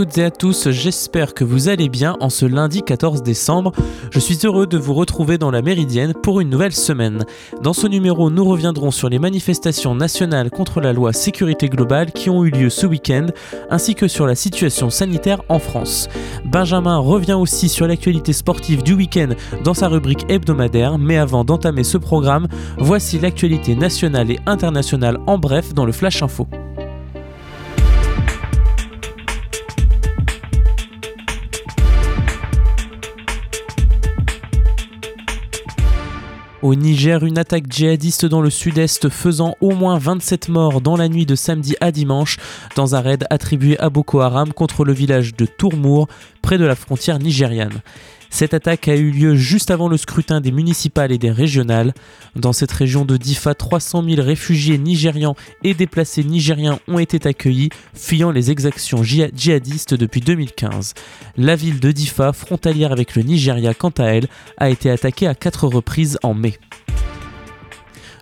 toutes et à tous, j'espère que vous allez bien en ce lundi 14 décembre. Je suis heureux de vous retrouver dans la Méridienne pour une nouvelle semaine. Dans ce numéro, nous reviendrons sur les manifestations nationales contre la loi sécurité globale qui ont eu lieu ce week-end, ainsi que sur la situation sanitaire en France. Benjamin revient aussi sur l'actualité sportive du week-end dans sa rubrique hebdomadaire, mais avant d'entamer ce programme, voici l'actualité nationale et internationale en bref dans le Flash Info. Au Niger, une attaque djihadiste dans le sud-est faisant au moins 27 morts dans la nuit de samedi à dimanche dans un raid attribué à Boko Haram contre le village de Tourmour près de la frontière nigériane. Cette attaque a eu lieu juste avant le scrutin des municipales et des régionales. Dans cette région de Difa, 300 000 réfugiés nigérians et déplacés nigériens ont été accueillis, fuyant les exactions djihadistes depuis 2015. La ville de Difa, frontalière avec le Nigeria quant à elle, a été attaquée à quatre reprises en mai.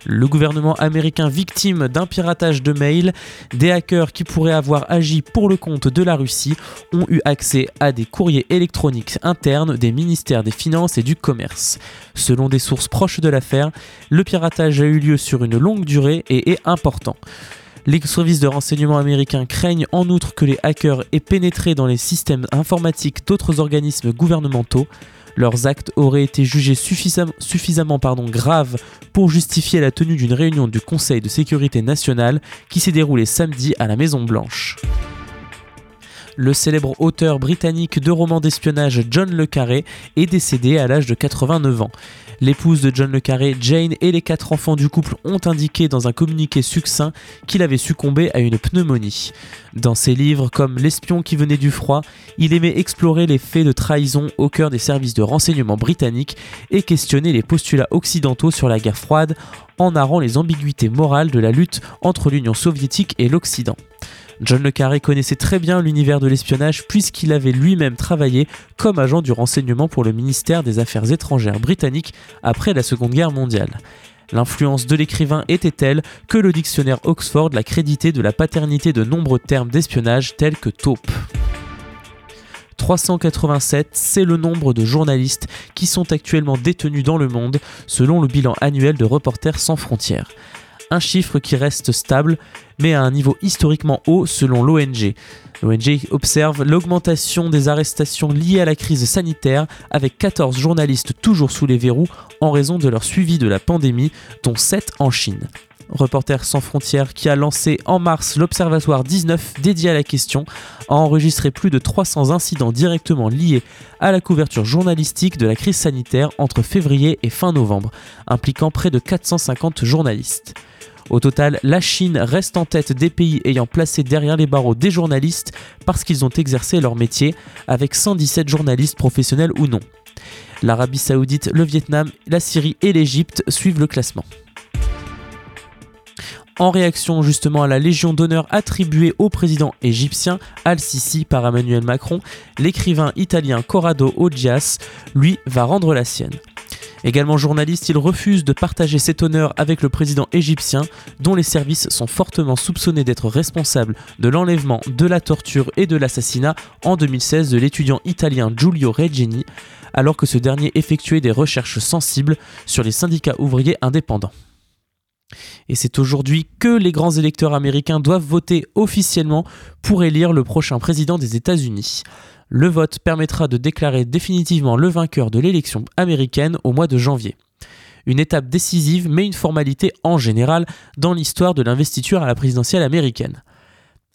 Le gouvernement américain victime d'un piratage de mails, des hackers qui pourraient avoir agi pour le compte de la Russie ont eu accès à des courriers électroniques internes des ministères des Finances et du Commerce. Selon des sources proches de l'affaire, le piratage a eu lieu sur une longue durée et est important. Les services de renseignement américains craignent en outre que les hackers aient pénétré dans les systèmes informatiques d'autres organismes gouvernementaux. Leurs actes auraient été jugés suffisamment, graves pour justifier la tenue d'une réunion du Conseil de sécurité nationale qui s'est déroulée samedi à la Maison Blanche. Le célèbre auteur britannique de romans d'espionnage John Le Carré est décédé à l'âge de 89 ans. L'épouse de John Le Carré, Jane, et les quatre enfants du couple ont indiqué dans un communiqué succinct qu'il avait succombé à une pneumonie. Dans ses livres comme L'espion qui venait du froid, il aimait explorer les faits de trahison au cœur des services de renseignement britanniques et questionner les postulats occidentaux sur la guerre froide en narrant les ambiguïtés morales de la lutte entre l'Union soviétique et l'Occident. John Le Carré connaissait très bien l'univers de l'espionnage puisqu'il avait lui-même travaillé comme agent du renseignement pour le ministère des Affaires étrangères britannique après la Seconde Guerre mondiale. L'influence de l'écrivain était telle que le dictionnaire Oxford l'a crédité de la paternité de nombreux termes d'espionnage tels que taupe. 387, c'est le nombre de journalistes qui sont actuellement détenus dans le monde selon le bilan annuel de Reporters sans frontières un chiffre qui reste stable, mais à un niveau historiquement haut selon l'ONG. L'ONG observe l'augmentation des arrestations liées à la crise sanitaire, avec 14 journalistes toujours sous les verrous en raison de leur suivi de la pandémie, dont 7 en Chine. Reporters sans frontières, qui a lancé en mars l'Observatoire 19 dédié à la question, a enregistré plus de 300 incidents directement liés à la couverture journalistique de la crise sanitaire entre février et fin novembre, impliquant près de 450 journalistes. Au total, la Chine reste en tête des pays ayant placé derrière les barreaux des journalistes parce qu'ils ont exercé leur métier, avec 117 journalistes professionnels ou non. L'Arabie saoudite, le Vietnam, la Syrie et l'Égypte suivent le classement. En réaction justement à la Légion d'honneur attribuée au président égyptien Al-Sisi par Emmanuel Macron, l'écrivain italien Corrado Oggias, lui, va rendre la sienne. Également journaliste, il refuse de partager cet honneur avec le président égyptien, dont les services sont fortement soupçonnés d'être responsables de l'enlèvement, de la torture et de l'assassinat en 2016 de l'étudiant italien Giulio Regeni, alors que ce dernier effectuait des recherches sensibles sur les syndicats ouvriers indépendants. Et c'est aujourd'hui que les grands électeurs américains doivent voter officiellement pour élire le prochain président des États-Unis. Le vote permettra de déclarer définitivement le vainqueur de l'élection américaine au mois de janvier. Une étape décisive mais une formalité en général dans l'histoire de l'investiture à la présidentielle américaine.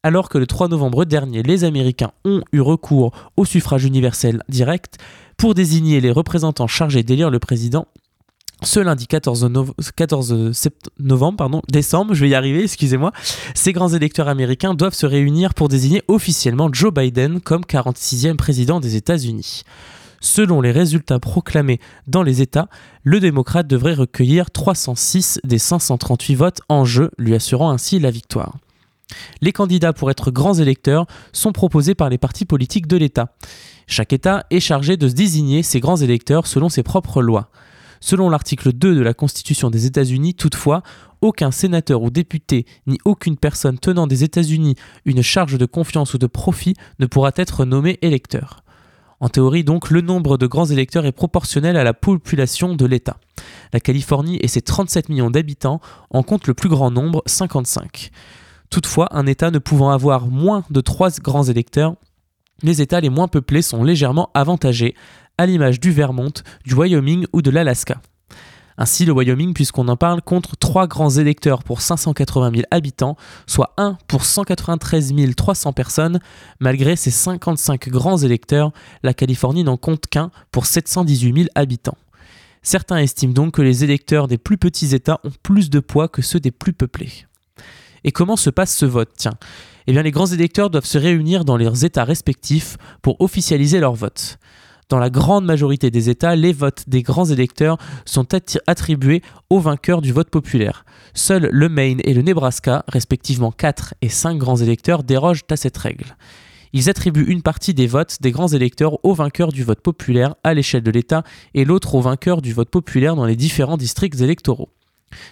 Alors que le 3 novembre dernier, les Américains ont eu recours au suffrage universel direct pour désigner les représentants chargés d'élire le président, ce lundi 14, novembre, décembre, je vais y arriver, excusez-moi, ces grands électeurs américains doivent se réunir pour désigner officiellement Joe Biden comme 46e président des États-Unis. Selon les résultats proclamés dans les États, le démocrate devrait recueillir 306 des 538 votes en jeu, lui assurant ainsi la victoire. Les candidats pour être grands électeurs sont proposés par les partis politiques de l'État. Chaque État est chargé de désigner ses grands électeurs selon ses propres lois. Selon l'article 2 de la Constitution des États-Unis, toutefois, aucun sénateur ou député, ni aucune personne tenant des États-Unis une charge de confiance ou de profit ne pourra être nommé électeur. En théorie, donc, le nombre de grands électeurs est proportionnel à la population de l'État. La Californie et ses 37 millions d'habitants en comptent le plus grand nombre, 55. Toutefois, un État ne pouvant avoir moins de 3 grands électeurs, les États les moins peuplés sont légèrement avantagés, à l'image du Vermont, du Wyoming ou de l'Alaska. Ainsi, le Wyoming, puisqu'on en parle, compte 3 grands électeurs pour 580 000 habitants, soit 1 pour 193 300 personnes. Malgré ces 55 grands électeurs, la Californie n'en compte qu'un pour 718 000 habitants. Certains estiment donc que les électeurs des plus petits États ont plus de poids que ceux des plus peuplés. Et comment se passe ce vote? Tiens, eh bien les grands électeurs doivent se réunir dans leurs États respectifs pour officialiser leur vote. Dans la grande majorité des États, les votes des grands électeurs sont attribués aux vainqueurs du vote populaire. Seuls le Maine et le Nebraska, respectivement 4 et 5 grands électeurs, dérogent à cette règle. Ils attribuent une partie des votes des grands électeurs aux vainqueurs du vote populaire à l'échelle de l'État et l'autre aux vainqueurs du vote populaire dans les différents districts électoraux.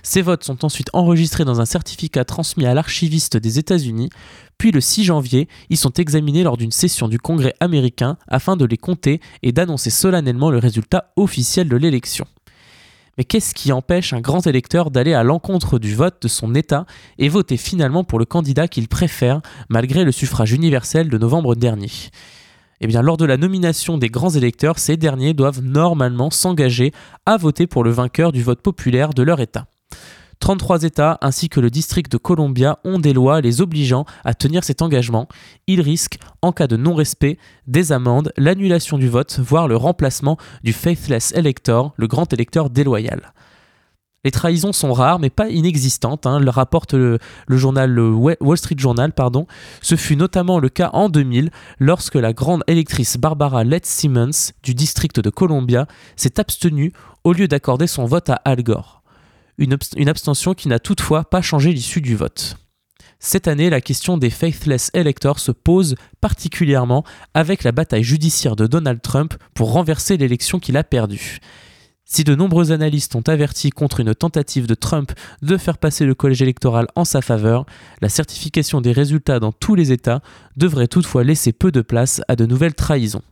Ces votes sont ensuite enregistrés dans un certificat transmis à l'archiviste des États-Unis, puis le 6 janvier, ils sont examinés lors d'une session du Congrès américain afin de les compter et d'annoncer solennellement le résultat officiel de l'élection. Mais qu'est-ce qui empêche un grand électeur d'aller à l'encontre du vote de son État et voter finalement pour le candidat qu'il préfère malgré le suffrage universel de novembre dernier? Eh bien, lors de la nomination des grands électeurs, ces derniers doivent normalement s'engager à voter pour le vainqueur du vote populaire de leur État. 33 États ainsi que le district de Columbia ont des lois les obligeant à tenir cet engagement. Ils risquent, en cas de non-respect, des amendes, l'annulation du vote, voire le remplacement du faithless elector, le grand électeur déloyal. Les trahisons sont rares mais pas inexistantes, hein, le rapporte le, journal Wall Street Journal. Ce fut notamment le cas en 2000 lorsque la grande électrice Barbara Letts Simmons du district de Columbia s'est abstenue au lieu d'accorder son vote à Al Gore une, abstention qui n'a toutefois pas changé l'issue du vote. Cette année, la question des faithless electors se pose particulièrement avec la bataille judiciaire de Donald Trump pour renverser l'élection qu'il a perdue. Si de nombreux analystes ont averti contre une tentative de Trump de faire passer le collège électoral en sa faveur, la certification des résultats dans tous les États devrait toutefois laisser peu de place à de nouvelles trahisons.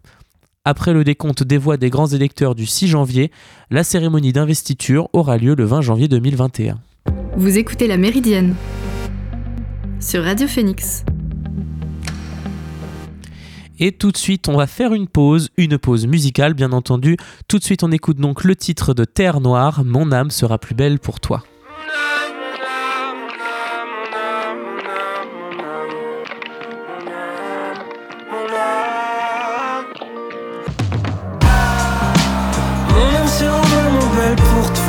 Après le décompte des voix des grands électeurs du 6 janvier, la cérémonie d'investiture aura lieu le 20 janvier 2021. Vous écoutez La Méridienne sur Radio Phoenix. Et tout de suite, on va faire une pause, une pause musicale bien entendu. Tout de suite, on écoute donc le titre de Terre Noire, Mon âme sera plus belle pour toi.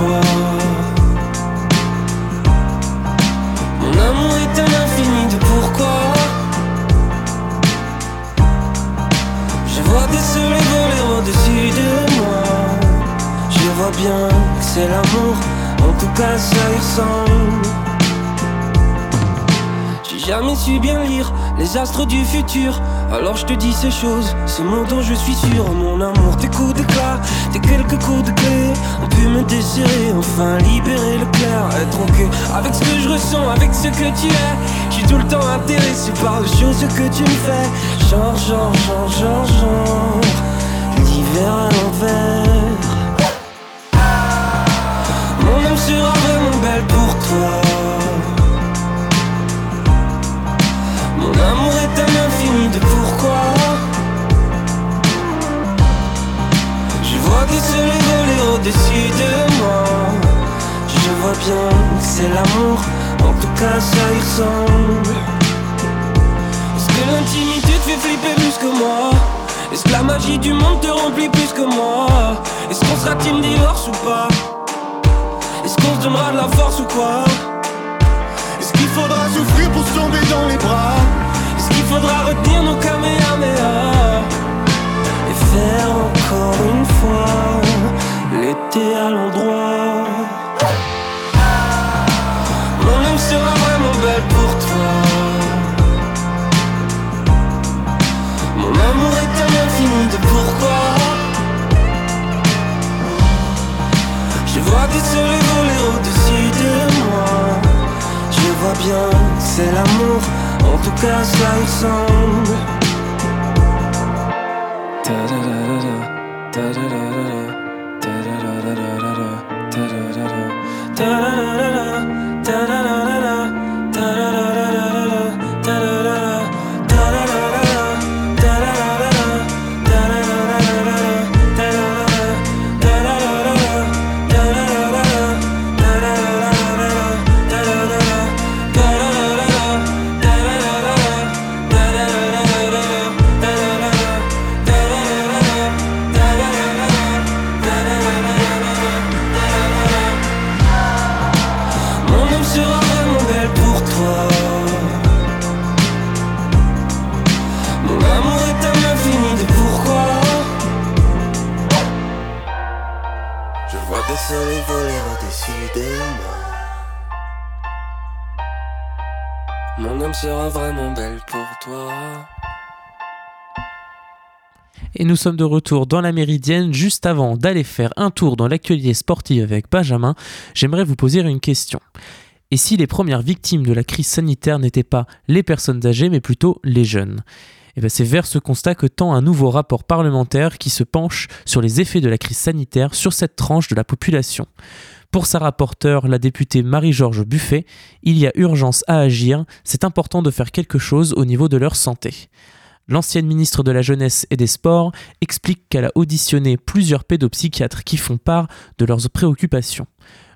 Mon que c'est l'amour, en tout cas ça y ressemble jamais su bien lire les astres du futur. Alors je te dis ces choses, ce mot dont je suis sûr. Mon amour, tes coups d'éclat, tes quelques coups de clé ont pu me desserrer, enfin libérer le clair. Être ok avec ce que je ressens, avec ce que tu es. Je suis tout le temps intéressé par les choses que tu me fais. Genre, genre, genre, genre, genre. L'hiver à l'envers. Sera vraiment belle pour toi. Mon amour est un infini de pourquoi. Je vois des soleils voler au-dessus de moi. Je vois bien que c'est l'amour, en tout cas ça y ressemble. Est-ce que l'intimité te fait flipper plus que moi. Est-ce que la magie du monde te remplit plus que moi? Est-ce qu'on sera team divorce ou pas? Qu'on donnera de la force ou quoi Est-ce qu'il faudra souffrir pour se tomber dans les bras faudra retenir nos kamehameha Et faire encore une fois l'été à l'endroit Mon âme sera vraiment belle pour toi. Mon amour est un infini de pourquoi c'est l'amour, en tout cas ça ressemble. sera sommes de retour dans la Méridienne. Juste avant d'aller faire un tour dans l'actualité sportive avec Benjamin, j'aimerais vous poser une question. Et si les premières victimes de la crise sanitaire n'étaient pas les personnes âgées, mais plutôt les jeunes? Eh bien c'est vers ce constat que tend un nouveau rapport parlementaire qui se penche sur les effets de la crise sanitaire sur cette tranche de la population. Pour sa rapporteure, la députée Marie-Georges Buffet, il y a urgence à agir, c'est important de faire quelque chose au niveau de leur santé. L'ancienne ministre de la Jeunesse et des Sports explique qu'elle a auditionné plusieurs pédopsychiatres qui font part de leurs préoccupations.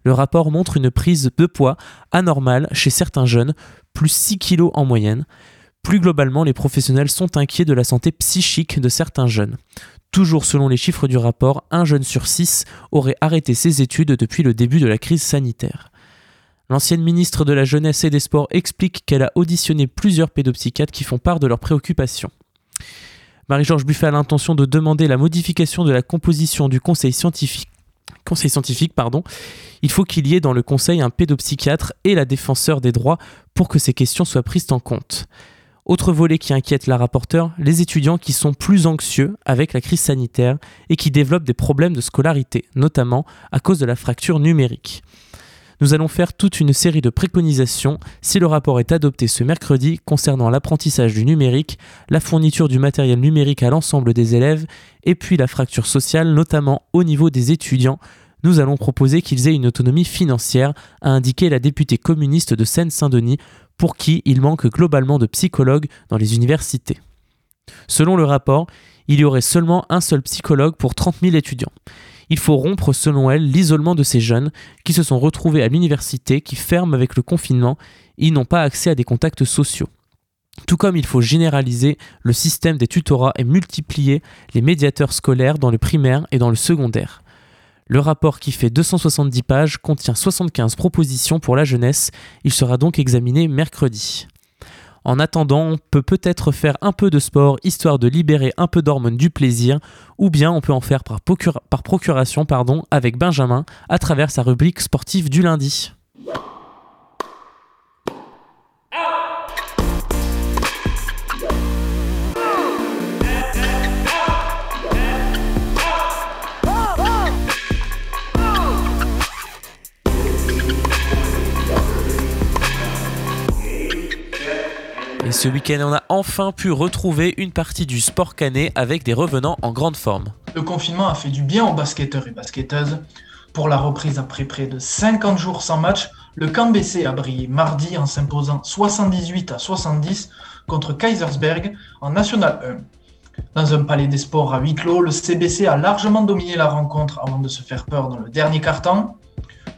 Le rapport montre une prise de poids anormale chez certains jeunes, plus 6 kg en moyenne. Plus globalement, les professionnels sont inquiets de la santé psychique de certains jeunes. Toujours selon les chiffres du rapport, un jeune sur six aurait arrêté ses études depuis le début de la crise sanitaire. L'ancienne ministre de la Jeunesse et des Sports explique qu'elle a auditionné plusieurs pédopsychiatres qui font part de leurs préoccupations. Marie-Georges Buffet a l'intention de demander la modification de la composition du conseil scientifique. Il faut qu'il y ait dans le conseil un pédopsychiatre et la défenseur des droits pour que ces questions soient prises en compte. Autre volet qui inquiète la rapporteure, les étudiants qui sont plus anxieux avec la crise sanitaire et qui développent des problèmes de scolarité, notamment à cause de la fracture numérique. Nous allons faire toute une série de préconisations si le rapport est adopté ce mercredi concernant l'apprentissage du numérique, la fourniture du matériel numérique à l'ensemble des élèves et puis la fracture sociale, notamment au niveau des étudiants. Nous allons proposer qu'ils aient une autonomie financière, a indiqué la députée communiste de Seine-Saint-Denis pour qui il manque globalement de psychologues dans les universités. Selon le rapport, il y aurait seulement un seul psychologue pour 30 000 étudiants. Il faut rompre, selon elle, l'isolement de ces jeunes qui se sont retrouvés à l'université, qui ferment avec le confinement, et n'ont pas accès à des contacts sociaux. Tout comme il faut généraliser le système des tutorats et multiplier les médiateurs scolaires dans le primaire et dans le secondaire. Le rapport qui fait 270 pages contient 75 propositions pour la jeunesse. Il sera donc examiné mercredi. En attendant, on peut peut-être faire un peu de sport histoire de libérer un peu d'hormones du plaisir, ou bien on peut en faire par, procuration pardon, avec Benjamin à travers sa rubrique sportive du lundi. Ce week-end, on a enfin pu retrouver une partie du sport canet avec des revenants en grande forme. Le confinement a fait du bien aux basketteurs et basketteuses. Pour la reprise après près de 50 jours sans match, le camp BC a brillé mardi en s'imposant 78 à 70 contre Kaisersberg en National 1. Dans un palais des sports à huis clos, le CBC a largement dominé la rencontre avant de se faire peur dans le dernier quart-temps.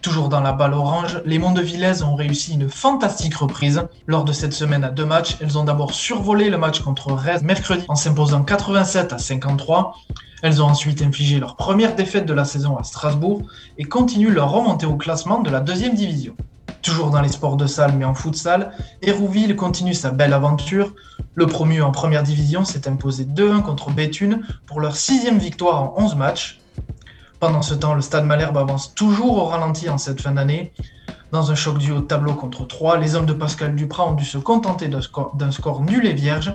Toujours dans la balle orange, les Mondevillaises ont réussi une fantastique reprise. Lors de cette semaine à deux matchs, elles ont d'abord survolé le match contre Rennes mercredi en s'imposant 87 à 53. Elles ont ensuite infligé leur première défaite de la saison à Strasbourg et continuent leur remontée au classement de la deuxième division. Toujours dans les sports de salle mais en futsal, Hérouville continue sa belle aventure. Le promu en première division s'est imposé 2-1 contre Béthune pour leur sixième victoire en 11 matchs. Pendant ce temps, le Stade Malherbe avance toujours au ralenti en cette fin d'année. Dans un choc du haut tableau contre 3, les hommes de Pascal Duprat ont dû se contenter d'un score, nul et vierge.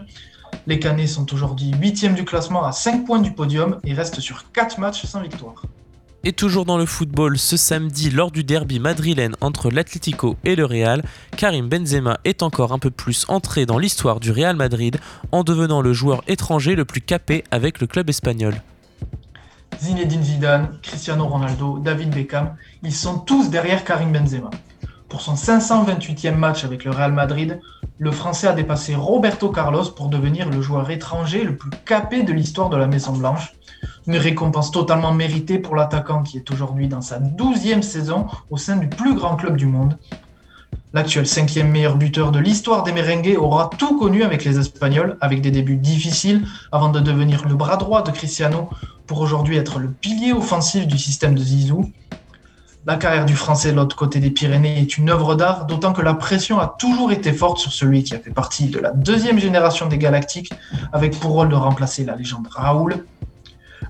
Les Canets sont aujourd'hui 8 du classement à 5 points du podium et restent sur 4 matchs sans victoire. Et toujours dans le football, ce samedi, lors du derby madrilène entre l'Atlético et le Real, Karim Benzema est encore un peu plus entré dans l'histoire du Real Madrid en devenant le joueur étranger le plus capé avec le club espagnol. Zinedine Zidane, Cristiano Ronaldo, David Beckham, ils sont tous derrière Karim Benzema. Pour son 528e match avec le Real Madrid, le Français a dépassé Roberto Carlos pour devenir le joueur étranger le plus capé de l'histoire de la Maison Blanche. Une récompense totalement méritée pour l'attaquant qui est aujourd'hui dans sa 12e saison au sein du plus grand club du monde. L'actuel cinquième meilleur buteur de l'histoire des merengues aura tout connu avec les Espagnols, avec des débuts difficiles avant de devenir le bras droit de Cristiano pour aujourd'hui être le pilier offensif du système de Zizou. La carrière du Français de l'autre côté des Pyrénées est une œuvre d'art, d'autant que la pression a toujours été forte sur celui qui a fait partie de la deuxième génération des Galactiques, avec pour rôle de remplacer la légende Raoul.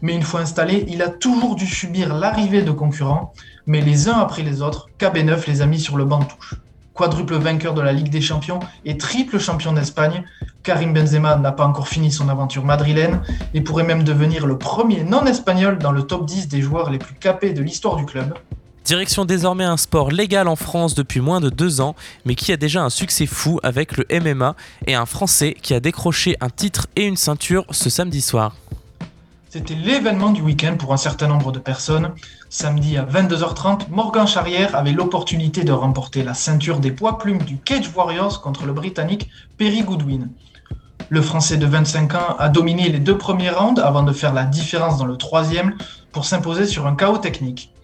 Mais une fois installé, il a toujours dû subir l'arrivée de concurrents, mais les uns après les autres, KB9 les a mis sur le banc de touche. Quadruple vainqueur de la Ligue des Champions et triple champion d'Espagne, Karim Benzema n'a pas encore fini son aventure madrilène et pourrait même devenir le premier non-espagnol dans le top 10 des joueurs les plus capés de l'histoire du club. Direction désormais un sport légal en France depuis moins de deux ans, mais qui a déjà un succès fou avec le MMA et un Français qui a décroché un titre et une ceinture ce samedi soir. C'était l'événement du week-end pour un certain nombre de personnes. Samedi à 22h30, Morgan Charrière avait l'opportunité de remporter la ceinture des poids plumes du Cage Warriors contre le Britannique Perry Goodwin. Le Français de 25 ans a dominé les deux premiers rounds avant de faire la différence dans le troisième pour s'imposer sur un chaos technique.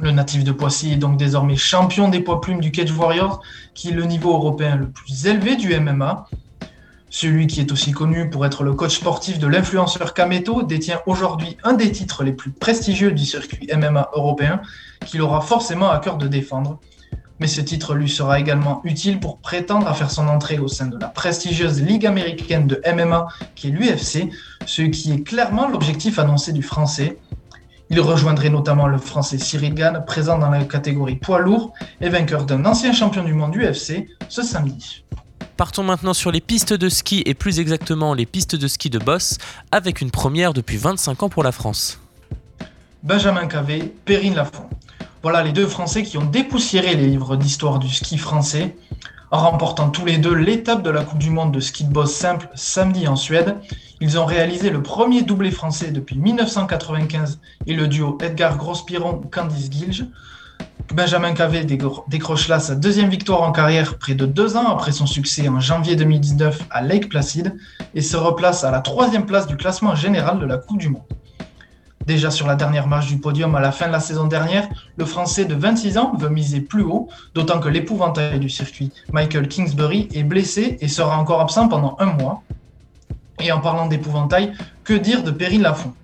Le natif de Poissy est donc désormais champion des poids plumes du Cage Warriors, qui est le niveau européen le plus élevé du MMA. Celui qui est aussi connu pour être le coach sportif de l'influenceur Kameto détient aujourd'hui un des titres les plus prestigieux du circuit MMA européen, qu'il aura forcément à cœur de défendre. Mais ce titre lui sera également utile pour prétendre à faire son entrée au sein de la prestigieuse Ligue américaine de MMA qui est l'UFC, ce qui est clairement l'objectif annoncé du français. Il rejoindrait notamment le français Cyril Gann, présent dans la catégorie poids lourd et vainqueur d'un ancien champion du monde UFC ce samedi. Partons maintenant sur les pistes de ski et plus exactement les pistes de ski de Boss avec une première depuis 25 ans pour la France. Benjamin Cavé, Perrine Lafont. Voilà les deux Français qui ont dépoussiéré les livres d'histoire du ski français en remportant tous les deux l'étape de la Coupe du Monde de ski de boss simple samedi en Suède. Ils ont réalisé le premier doublé français depuis 1995 et le duo Edgar Grospiron-Candice Gilge. Benjamin Cavé décroche là sa deuxième victoire en carrière près de deux ans après son succès en janvier 2019 à Lake Placid et se replace à la troisième place du classement général de la Coupe du Monde. Déjà sur la dernière marche du podium à la fin de la saison dernière, le Français de 26 ans veut miser plus haut, d'autant que l'épouvantail du circuit, Michael Kingsbury, est blessé et sera encore absent pendant un mois. Et en parlant d'épouvantail, que dire de Perrine Lafont?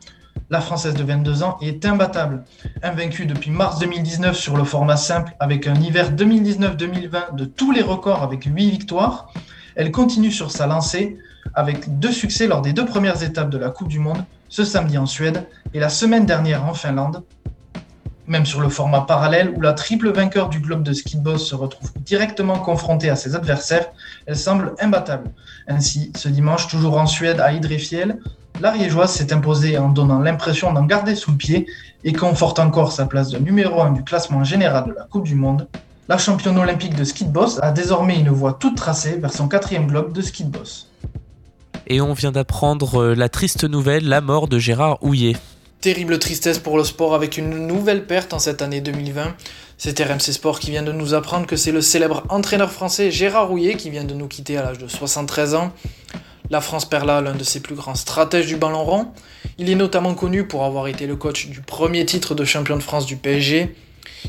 La Française de 22 ans est imbattable. Invaincue depuis mars 2019 sur le format simple, avec un hiver 2019-2020 de tous les records avec 8 victoires, elle continue sur sa lancée avec deux succès lors des deux premières étapes de la Coupe du Monde, ce samedi en Suède et la semaine dernière en Finlande. Même sur le format parallèle où la triple vainqueur du globe de ski boss se retrouve directement confrontée à ses adversaires, elle semble imbattable. Ainsi, ce dimanche, toujours en Suède à Idrefiel, l'Ariégeoise s'est imposée en donnant l'impression d'en garder sous le pied et conforte encore sa place de numéro 1 du classement général de la Coupe du Monde. La championne olympique de ski boss a désormais une voie toute tracée vers son quatrième globe de ski boss et on vient d'apprendre euh, la triste nouvelle, la mort de Gérard Houillet. Terrible tristesse pour le sport avec une nouvelle perte en cette année 2020. C'est RMC Sport qui vient de nous apprendre que c'est le célèbre entraîneur français Gérard Houillet qui vient de nous quitter à l'âge de 73 ans. La France perd là l'un de ses plus grands stratèges du ballon rond. Il est notamment connu pour avoir été le coach du premier titre de champion de France du PSG.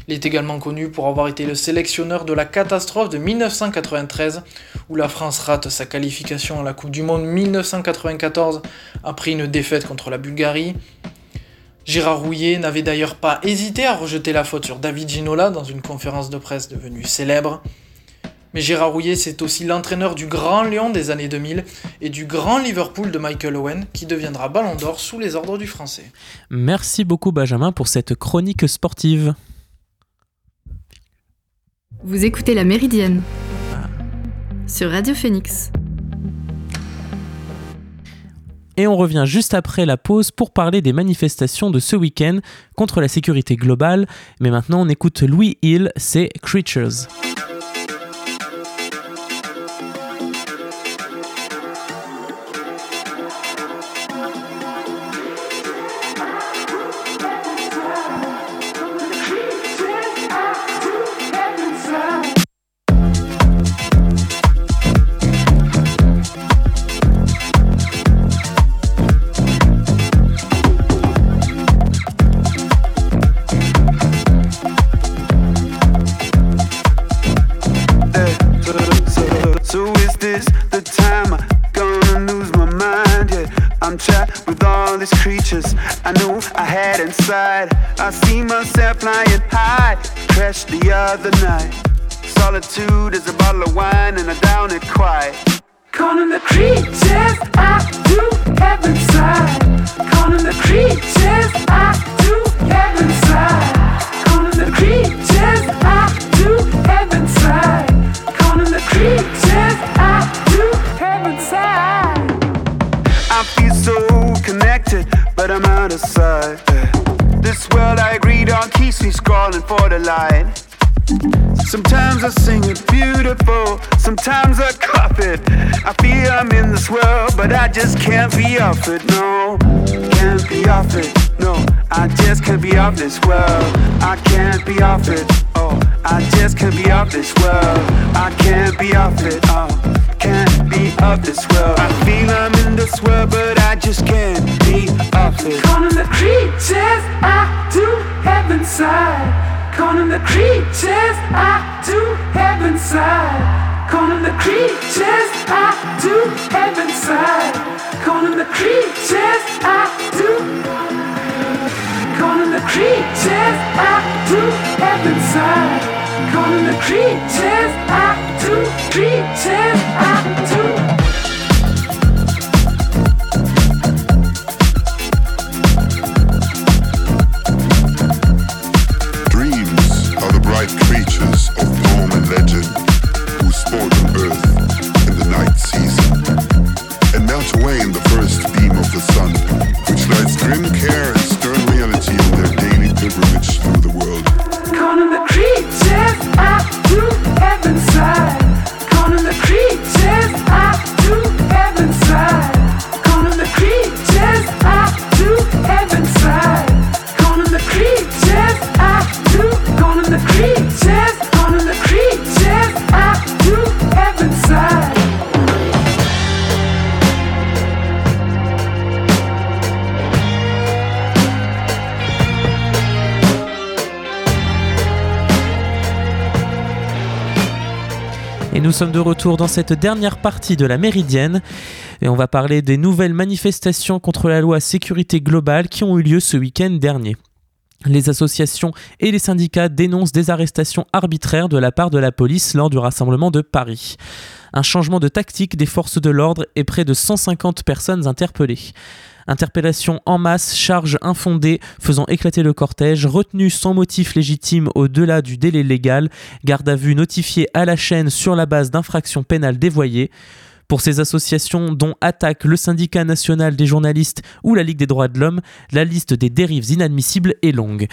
Il est également connu pour avoir été le sélectionneur de la catastrophe de 1993, où la France rate sa qualification à la Coupe du Monde 1994 après une défaite contre la Bulgarie. Gérard Rouillet n'avait d'ailleurs pas hésité à rejeter la faute sur David Ginola dans une conférence de presse devenue célèbre. Mais Gérard Rouillet, c'est aussi l'entraîneur du Grand Lyon des années 2000 et du Grand Liverpool de Michael Owen, qui deviendra Ballon d'Or sous les ordres du Français. Merci beaucoup Benjamin pour cette chronique sportive. Vous écoutez La Méridienne sur Radio Phoenix. Et on revient juste après la pause pour parler des manifestations de ce week-end contre la sécurité globale. Mais maintenant, on écoute Louis Hill, c'est Creatures. borderline. Sometimes I sing it beautiful, sometimes I cough it. I feel I'm in this world, but I just can't be off it, no. Can't be off it, no. I just can't be off this world. I can't be off it, oh. I just can't be off this world. I can't be off it, oh can't be of this world. I feel I'm in this world, but I just can't be of it. Calling the creatures out to heaven's side. Calling the creatures out to have side. Calling the creatures out to have side. Calling the creatures out to. Calling the creatures out to have side. Calling the creatures out to Creatures out to. Sommes de retour dans cette dernière partie de la Méridienne et on va parler des nouvelles manifestations contre la loi sécurité globale qui ont eu lieu ce week-end dernier. Les associations et les syndicats dénoncent des arrestations arbitraires de la part de la police lors du rassemblement de Paris. Un changement de tactique des forces de l'ordre et près de 150 personnes interpellées. Interpellation en masse, charge infondée faisant éclater le cortège, retenue sans motif légitime au-delà du délai légal, garde à vue notifiée à la chaîne sur la base d'infractions pénales dévoyées. Pour ces associations dont attaque le syndicat national des journalistes ou la Ligue des droits de l'homme, la liste des dérives inadmissibles est longue.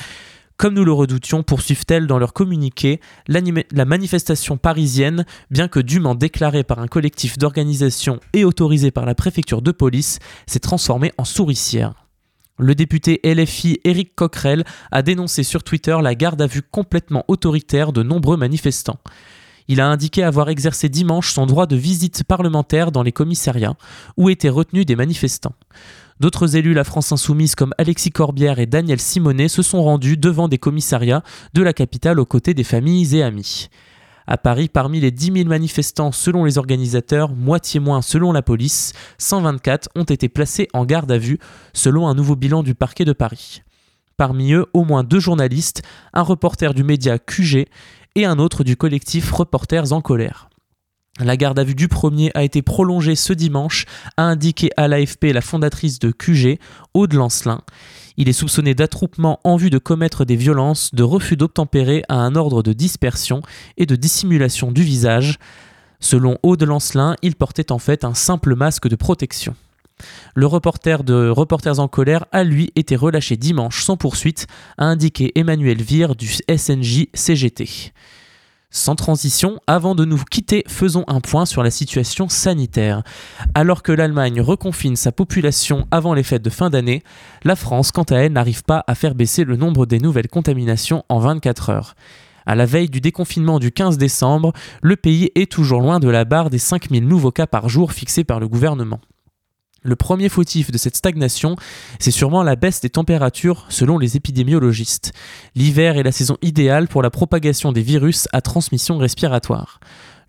Comme nous le redoutions, poursuivent-elles dans leur communiqué, la manifestation parisienne, bien que dûment déclarée par un collectif d'organisation et autorisée par la préfecture de police, s'est transformée en souricière. Le député LFI Éric Coquerel a dénoncé sur Twitter la garde à vue complètement autoritaire de nombreux manifestants. Il a indiqué avoir exercé dimanche son droit de visite parlementaire dans les commissariats, où étaient retenus des manifestants. D'autres élus La France Insoumise comme Alexis Corbière et Daniel Simonet se sont rendus devant des commissariats de la capitale aux côtés des familles et amis. À Paris, parmi les 10 000 manifestants selon les organisateurs, moitié moins selon la police, 124 ont été placés en garde à vue selon un nouveau bilan du parquet de Paris. Parmi eux, au moins deux journalistes, un reporter du média QG et un autre du collectif Reporters en colère. La garde à vue du premier a été prolongée ce dimanche, a indiqué à l'AFP la fondatrice de QG, Aude Lancelin. Il est soupçonné d'attroupement en vue de commettre des violences, de refus d'obtempérer à un ordre de dispersion et de dissimulation du visage. Selon Aude Lancelin, il portait en fait un simple masque de protection. Le reporter de Reporters en colère a lui été relâché dimanche sans poursuite, a indiqué Emmanuel Vire du SNJ CGT. Sans transition, avant de nous quitter, faisons un point sur la situation sanitaire. Alors que l'Allemagne reconfine sa population avant les fêtes de fin d'année, la France, quant à elle, n'arrive pas à faire baisser le nombre des nouvelles contaminations en 24 heures. À la veille du déconfinement du 15 décembre, le pays est toujours loin de la barre des 5000 nouveaux cas par jour fixée par le gouvernement. Le premier fautif de cette stagnation, c'est sûrement la baisse des températures selon les épidémiologistes. L'hiver est la saison idéale pour la propagation des virus à transmission respiratoire.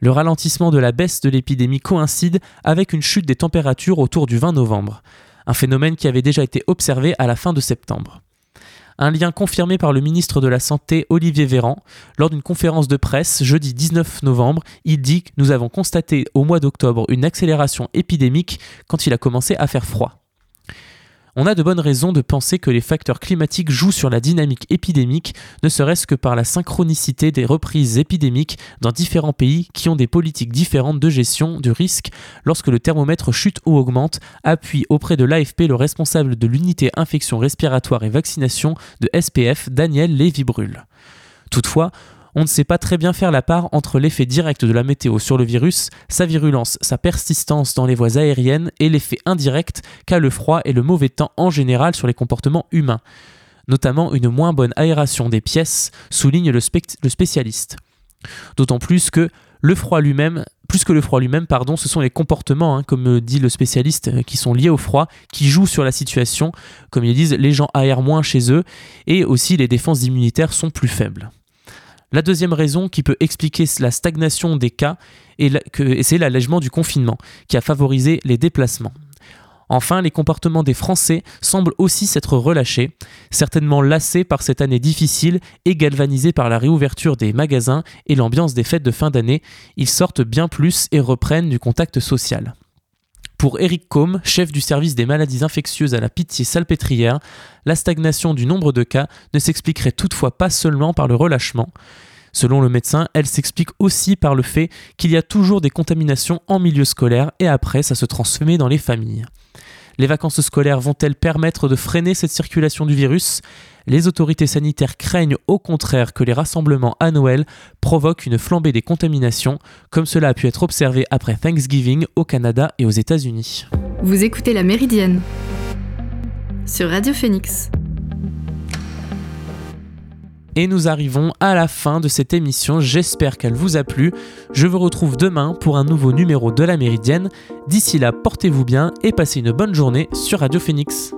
Le ralentissement de la baisse de l'épidémie coïncide avec une chute des températures autour du 20 novembre, un phénomène qui avait déjà été observé à la fin de septembre. Un lien confirmé par le ministre de la Santé Olivier Véran. Lors d'une conférence de presse jeudi 19 novembre, il dit nous avons constaté au mois d'octobre une accélération épidémique quand il a commencé à faire froid. On a de bonnes raisons de penser que les facteurs climatiques jouent sur la dynamique épidémique, ne serait-ce que par la synchronicité des reprises épidémiques dans différents pays qui ont des politiques différentes de gestion du risque lorsque le thermomètre chute ou augmente, appuie auprès de l'AFP le responsable de l'unité infection respiratoire et vaccination de SPF, Daniel Lévy-Brûle. Toutefois, on ne sait pas très bien faire la part entre l'effet direct de la météo sur le virus, sa virulence, sa persistance dans les voies aériennes et l'effet indirect qu'a le froid et le mauvais temps en général sur les comportements humains. Notamment une moins bonne aération des pièces, souligne le, spécialiste. D'autant plus que le froid lui-même, plus que le froid lui-même, pardon, ce sont les comportements, hein, comme dit le spécialiste, qui sont liés au froid, qui jouent sur la situation. Comme ils disent, les gens aèrent moins chez eux et aussi les défenses immunitaires sont plus faibles. La deuxième raison qui peut expliquer la stagnation des cas, c'est l'allègement du confinement, qui a favorisé les déplacements. Enfin, les comportements des Français semblent aussi s'être relâchés, certainement lassés par cette année difficile et galvanisés par la réouverture des magasins et l'ambiance des fêtes de fin d'année, ils sortent bien plus et reprennent du contact social. Pour Eric Combe, chef du service des maladies infectieuses à la Pitié-Salpêtrière, la stagnation du nombre de cas ne s'expliquerait toutefois pas seulement par le relâchement. Selon le médecin, elle s'explique aussi par le fait qu'il y a toujours des contaminations en milieu scolaire et après ça se transmet dans les familles. Les vacances scolaires vont-elles permettre de freiner cette circulation du virus? Les autorités sanitaires craignent au contraire que les rassemblements à Noël provoquent une flambée des contaminations, comme cela a pu être observé après Thanksgiving au Canada et aux États-Unis. Vous écoutez La Méridienne sur Radio Phoenix. Et nous arrivons à la fin de cette émission, j'espère qu'elle vous a plu. Je vous retrouve demain pour un nouveau numéro de la Méridienne. D'ici là, portez-vous bien et passez une bonne journée sur Radio Phoenix.